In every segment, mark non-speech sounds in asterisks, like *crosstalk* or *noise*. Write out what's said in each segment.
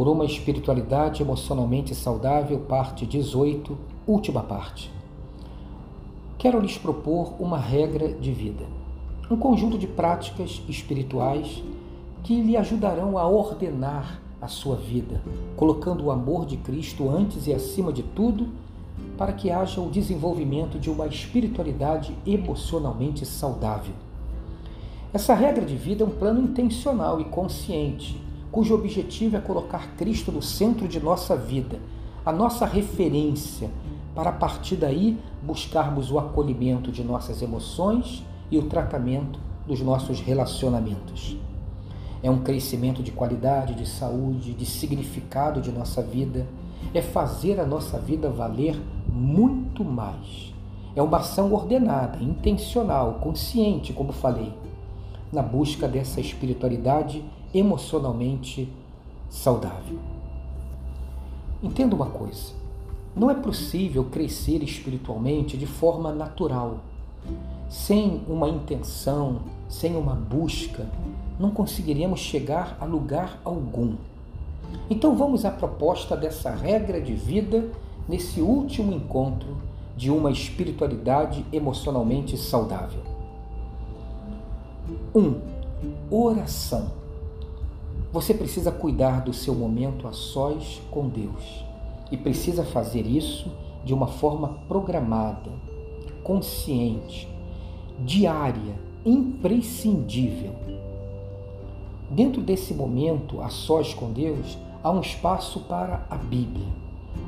por uma espiritualidade emocionalmente saudável, parte 18, última parte. Quero lhes propor uma regra de vida, um conjunto de práticas espirituais que lhe ajudarão a ordenar a sua vida, colocando o amor de Cristo antes e acima de tudo, para que haja o desenvolvimento de uma espiritualidade emocionalmente saudável. Essa regra de vida é um plano intencional e consciente, cujo objetivo é colocar Cristo no centro de nossa vida, a nossa referência, para a partir daí buscarmos o acolhimento de nossas emoções e o tratamento dos nossos relacionamentos. É um crescimento de qualidade, de saúde, de significado de nossa vida. É fazer a nossa vida valer muito mais. É uma ação ordenada, intencional, consciente, como falei, na busca dessa espiritualidade emocionalmente saudável. Entenda uma coisa: não é possível crescer espiritualmente de forma natural, sem uma intenção, sem uma busca, não conseguiríamos chegar a lugar algum. Então vamos à proposta dessa regra de vida nesse último encontro de uma espiritualidade emocionalmente saudável. 1. Um, oração. Você precisa cuidar do seu momento a sós com Deus e precisa fazer isso de uma forma programada, consciente, diária, imprescindível. Dentro desse momento a sós com Deus, há um espaço para a Bíblia.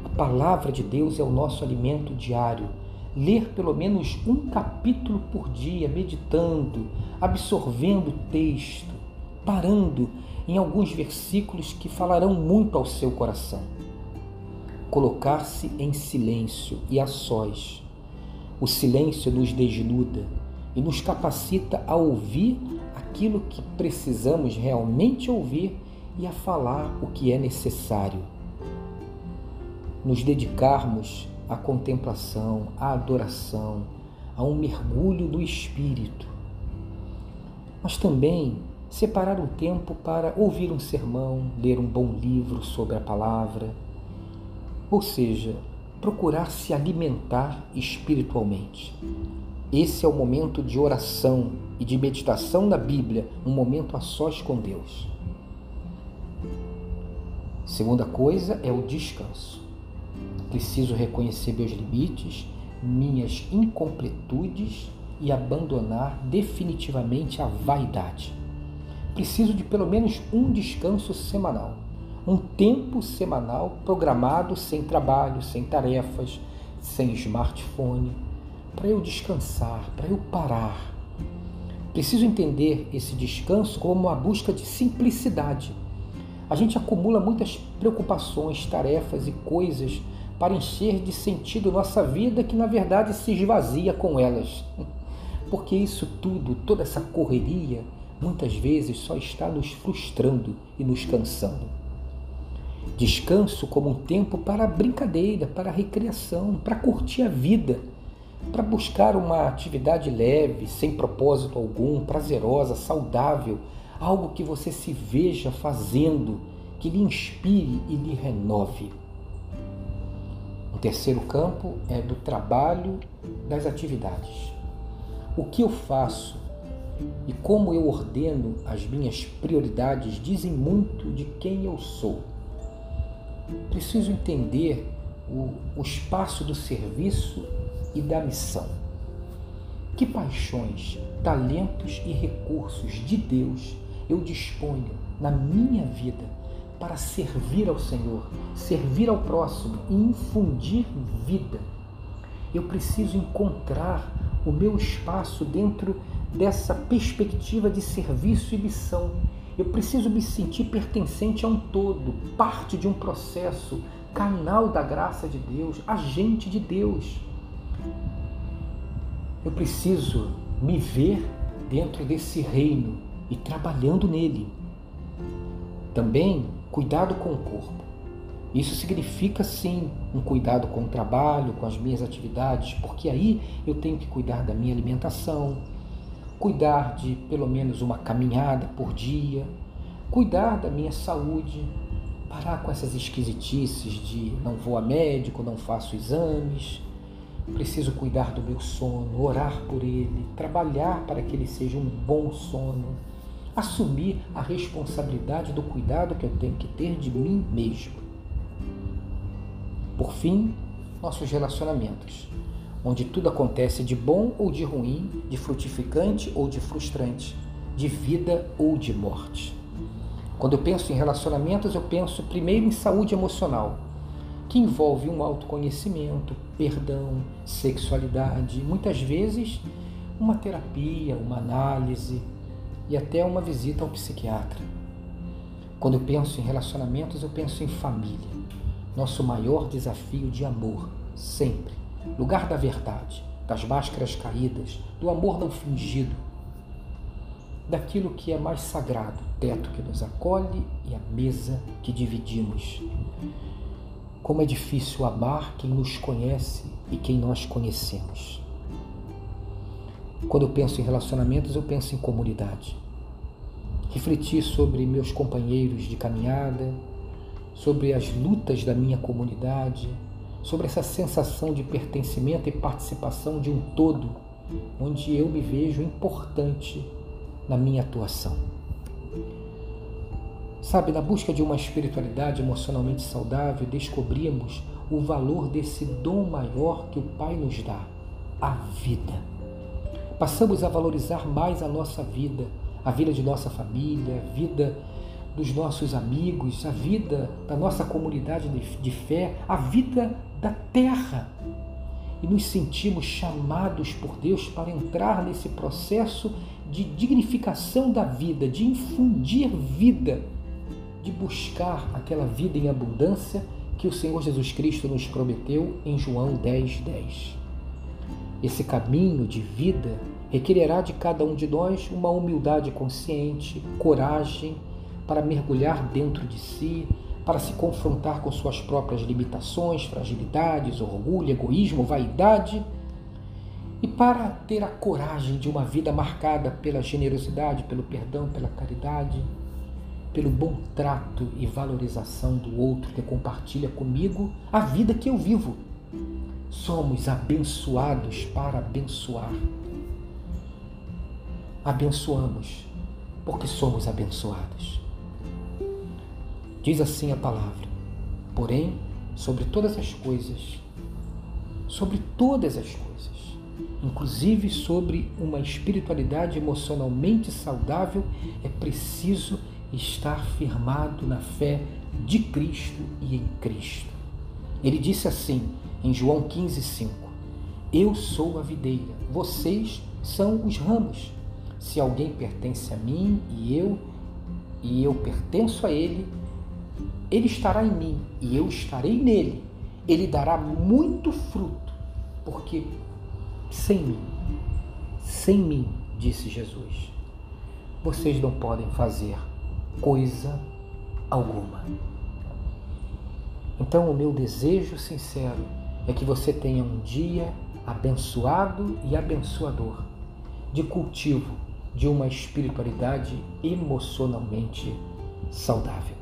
A palavra de Deus é o nosso alimento diário. Ler pelo menos um capítulo por dia, meditando, absorvendo o texto, parando em alguns versículos que falarão muito ao seu coração. Colocar-se em silêncio e a sós. O silêncio nos desnuda e nos capacita a ouvir aquilo que precisamos realmente ouvir e a falar o que é necessário. Nos dedicarmos à contemplação, à adoração, a um mergulho do espírito. Mas também separar um tempo para ouvir um sermão, ler um bom livro sobre a palavra, ou seja, procurar se alimentar espiritualmente. Esse é o momento de oração e de meditação na Bíblia, um momento a sós com Deus. Segunda coisa é o descanso. Preciso reconhecer meus limites, minhas incompletudes e abandonar definitivamente a vaidade preciso de pelo menos um descanso semanal. Um tempo semanal programado sem trabalho, sem tarefas, sem smartphone, para eu descansar, para eu parar. Preciso entender esse descanso como uma busca de simplicidade. A gente acumula muitas preocupações, tarefas e coisas para encher de sentido nossa vida que na verdade se esvazia com elas. *laughs* Porque isso tudo, toda essa correria, muitas vezes só está nos frustrando e nos cansando. Descanso como um tempo para brincadeira, para recreação, para curtir a vida, para buscar uma atividade leve, sem propósito algum, prazerosa, saudável, algo que você se veja fazendo, que lhe inspire e lhe renove. O terceiro campo é do trabalho das atividades. O que eu faço e como eu ordeno as minhas prioridades dizem muito de quem eu sou. Preciso entender o, o espaço do serviço e da missão. Que paixões, talentos e recursos de Deus eu disponho na minha vida para servir ao Senhor, servir ao próximo e infundir vida. Eu preciso encontrar o meu espaço dentro dessa perspectiva de serviço e missão. Eu preciso me sentir pertencente a um todo, parte de um processo, canal da graça de Deus, agente de Deus. Eu preciso me ver dentro desse reino e trabalhando nele. Também cuidado com o corpo. Isso significa sim um cuidado com o trabalho, com as minhas atividades, porque aí eu tenho que cuidar da minha alimentação, cuidar de pelo menos uma caminhada por dia, cuidar da minha saúde, Parar com essas esquisitices de não vou a médico, não faço exames, preciso cuidar do meu sono, orar por ele, trabalhar para que ele seja um bom sono, assumir a responsabilidade do cuidado que eu tenho que ter de mim mesmo. Por fim, nossos relacionamentos, onde tudo acontece de bom ou de ruim, de frutificante ou de frustrante, de vida ou de morte. Quando eu penso em relacionamentos, eu penso primeiro em saúde emocional, que envolve um autoconhecimento, perdão, sexualidade, muitas vezes uma terapia, uma análise e até uma visita ao psiquiatra. Quando eu penso em relacionamentos, eu penso em família, nosso maior desafio de amor, sempre, lugar da verdade, das máscaras caídas, do amor não fingido daquilo que é mais sagrado, teto que nos acolhe e a mesa que dividimos. Como é difícil amar quem nos conhece e quem nós conhecemos. Quando eu penso em relacionamentos, eu penso em comunidade. Refletir sobre meus companheiros de caminhada, sobre as lutas da minha comunidade, sobre essa sensação de pertencimento e participação de um todo, onde eu me vejo importante na minha atuação. Sabe, na busca de uma espiritualidade emocionalmente saudável, descobrimos o valor desse dom maior que o Pai nos dá, a vida. Passamos a valorizar mais a nossa vida, a vida de nossa família, a vida dos nossos amigos, a vida da nossa comunidade de fé, a vida da terra e nos sentimos chamados por Deus para entrar nesse processo de dignificação da vida, de infundir vida, de buscar aquela vida em abundância que o Senhor Jesus Cristo nos prometeu em João 10, 10. Esse caminho de vida requererá de cada um de nós uma humildade consciente, coragem para mergulhar dentro de si, para se confrontar com suas próprias limitações, fragilidades, orgulho, egoísmo, vaidade e para ter a coragem de uma vida marcada pela generosidade, pelo perdão, pela caridade, pelo bom trato e valorização do outro que compartilha comigo a vida que eu vivo. Somos abençoados para abençoar. Abençoamos porque somos abençoados. Diz assim a palavra: porém, sobre todas as coisas, sobre todas as coisas, inclusive sobre uma espiritualidade emocionalmente saudável, é preciso estar firmado na fé de Cristo e em Cristo. Ele disse assim em João 15:5: Eu sou a videira, vocês são os ramos. Se alguém pertence a mim e eu e eu pertenço a ele, ele estará em mim e eu estarei nele. Ele dará muito fruto, porque sem mim, sem mim, disse Jesus, vocês não podem fazer coisa alguma. Então, o meu desejo sincero é que você tenha um dia abençoado e abençoador de cultivo de uma espiritualidade emocionalmente saudável.